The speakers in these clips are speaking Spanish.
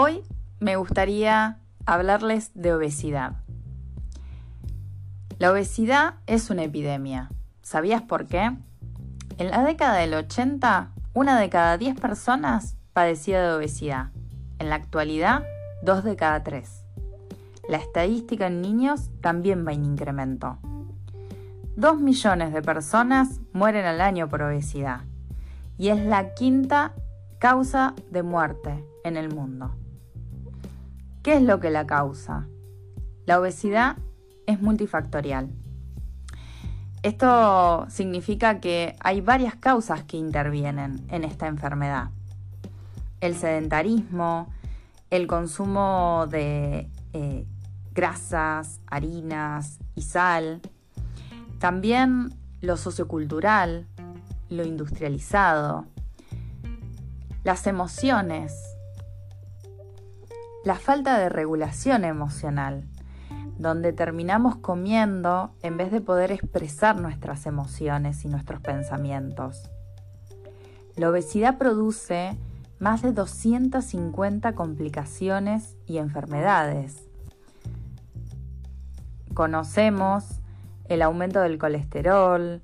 Hoy me gustaría hablarles de obesidad. La obesidad es una epidemia. ¿Sabías por qué? En la década del 80, una de cada 10 personas padecía de obesidad. En la actualidad, dos de cada tres. La estadística en niños también va en incremento. Dos millones de personas mueren al año por obesidad y es la quinta causa de muerte en el mundo. ¿Qué es lo que la causa? La obesidad es multifactorial. Esto significa que hay varias causas que intervienen en esta enfermedad. El sedentarismo, el consumo de eh, grasas, harinas y sal, también lo sociocultural, lo industrializado, las emociones, la falta de regulación emocional, donde terminamos comiendo en vez de poder expresar nuestras emociones y nuestros pensamientos. La obesidad produce más de 250 complicaciones y enfermedades. Conocemos el aumento del colesterol,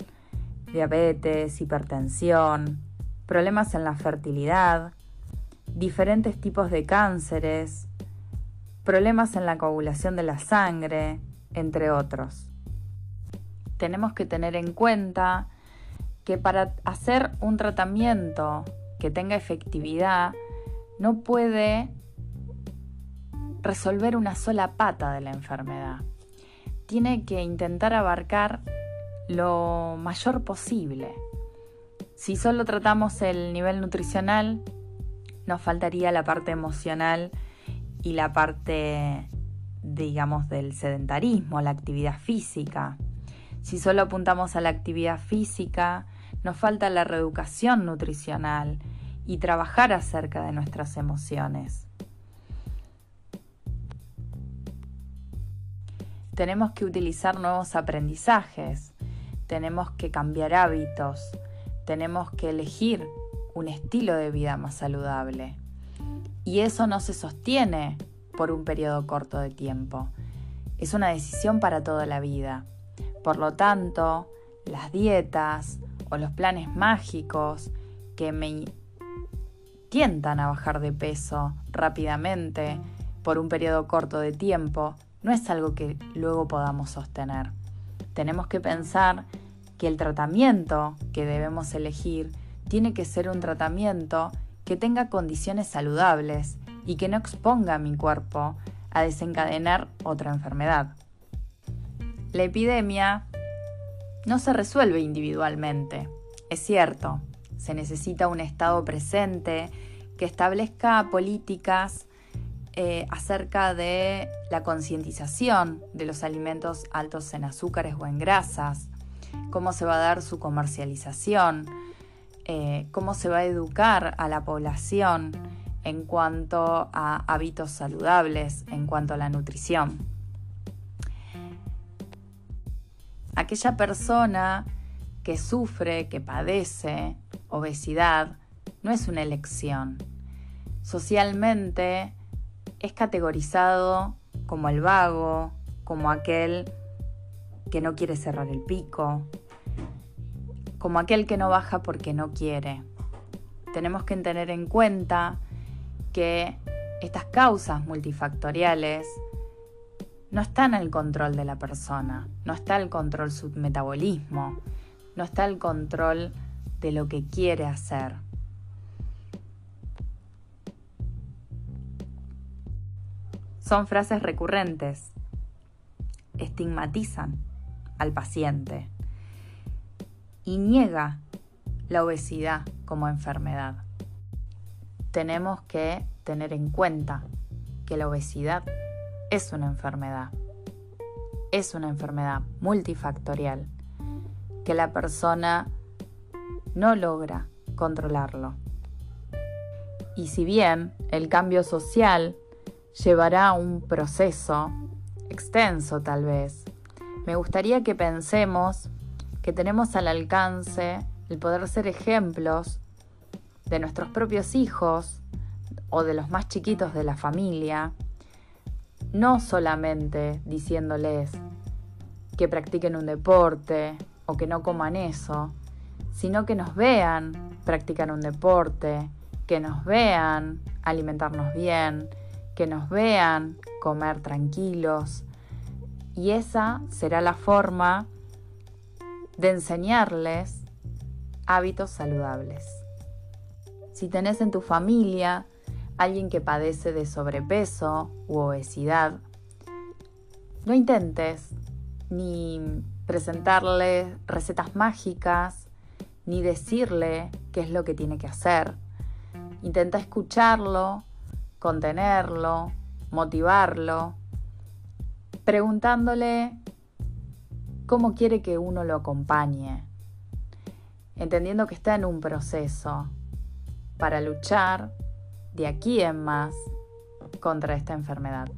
diabetes, hipertensión, problemas en la fertilidad, diferentes tipos de cánceres, problemas en la coagulación de la sangre, entre otros. Tenemos que tener en cuenta que para hacer un tratamiento que tenga efectividad, no puede resolver una sola pata de la enfermedad. Tiene que intentar abarcar lo mayor posible. Si solo tratamos el nivel nutricional, nos faltaría la parte emocional y la parte, digamos, del sedentarismo, la actividad física. Si solo apuntamos a la actividad física, nos falta la reeducación nutricional y trabajar acerca de nuestras emociones. Tenemos que utilizar nuevos aprendizajes, tenemos que cambiar hábitos, tenemos que elegir un estilo de vida más saludable. Y eso no se sostiene por un periodo corto de tiempo. Es una decisión para toda la vida. Por lo tanto, las dietas o los planes mágicos que me tientan a bajar de peso rápidamente por un periodo corto de tiempo no es algo que luego podamos sostener. Tenemos que pensar que el tratamiento que debemos elegir tiene que ser un tratamiento que tenga condiciones saludables y que no exponga a mi cuerpo a desencadenar otra enfermedad. La epidemia no se resuelve individualmente, es cierto, se necesita un Estado presente que establezca políticas eh, acerca de la concientización de los alimentos altos en azúcares o en grasas, cómo se va a dar su comercialización, eh, cómo se va a educar a la población en cuanto a hábitos saludables, en cuanto a la nutrición. Aquella persona que sufre, que padece obesidad, no es una elección. Socialmente es categorizado como el vago, como aquel que no quiere cerrar el pico, como aquel que no baja porque no quiere. Tenemos que tener en cuenta que estas causas multifactoriales no están al control de la persona, no está al control su metabolismo, no está al control de lo que quiere hacer. Son frases recurrentes, estigmatizan al paciente y niega la obesidad como enfermedad. Tenemos que tener en cuenta que la obesidad es una enfermedad. Es una enfermedad multifactorial que la persona no logra controlarlo. Y si bien el cambio social llevará un proceso extenso tal vez, me gustaría que pensemos que tenemos al alcance el poder ser ejemplos de nuestros propios hijos o de los más chiquitos de la familia, no solamente diciéndoles que practiquen un deporte o que no coman eso, sino que nos vean practicar un deporte, que nos vean alimentarnos bien, que nos vean comer tranquilos. Y esa será la forma de enseñarles hábitos saludables. Si tenés en tu familia alguien que padece de sobrepeso u obesidad, no intentes ni presentarle recetas mágicas, ni decirle qué es lo que tiene que hacer. Intenta escucharlo, contenerlo, motivarlo, preguntándole cómo quiere que uno lo acompañe, entendiendo que está en un proceso para luchar de aquí en más contra esta enfermedad.